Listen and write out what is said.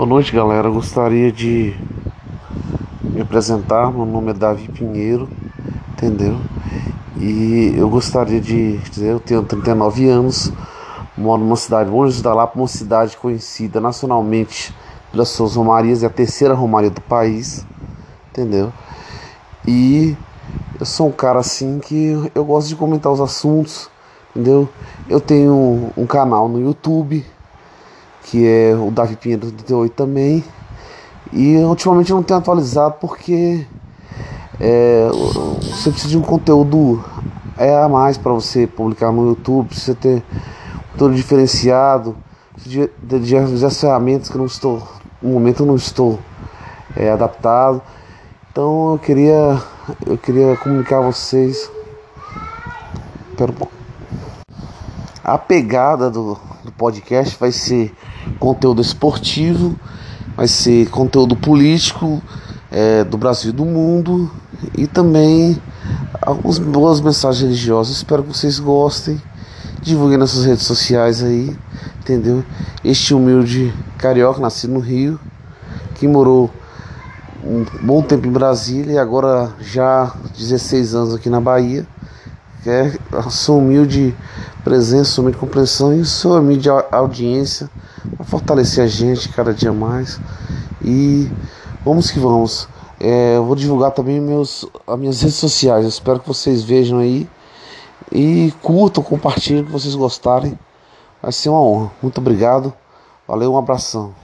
Boa noite, galera. Gostaria de me apresentar. Meu nome é Davi Pinheiro, entendeu? E eu gostaria de dizer: eu tenho 39 anos, moro numa cidade longe da Lapa, uma cidade conhecida nacionalmente pelas suas romarias, é a terceira romaria do país, entendeu? E eu sou um cara assim que eu gosto de comentar os assuntos, entendeu? Eu tenho um canal no YouTube que é o Davi Pinheiro 38 também. E ultimamente eu não tenho atualizado porque é, você precisa de um conteúdo é a mais para você publicar no YouTube, precisa ter todo diferenciado, de, de, de, ferramentas que não estou, no momento eu não estou é, adaptado. Então eu queria eu queria comunicar a vocês. Pera um pouco. A pegada do, do podcast vai ser conteúdo esportivo, vai ser conteúdo político é, do Brasil e do mundo e também algumas boas mensagens religiosas. Espero que vocês gostem. Divulguem nas suas redes sociais aí, entendeu? Este humilde carioca, nascido no Rio, que morou um bom tempo em Brasília e agora já 16 anos aqui na Bahia. É a sua humilde presença, sua humilde compreensão e sua humilde audiência para fortalecer a gente cada dia mais. E vamos que vamos. É, eu vou divulgar também meus, as minhas redes sociais. Eu espero que vocês vejam aí. E curtam, compartilhem que vocês gostarem. Vai ser uma honra. Muito obrigado. Valeu, um abração.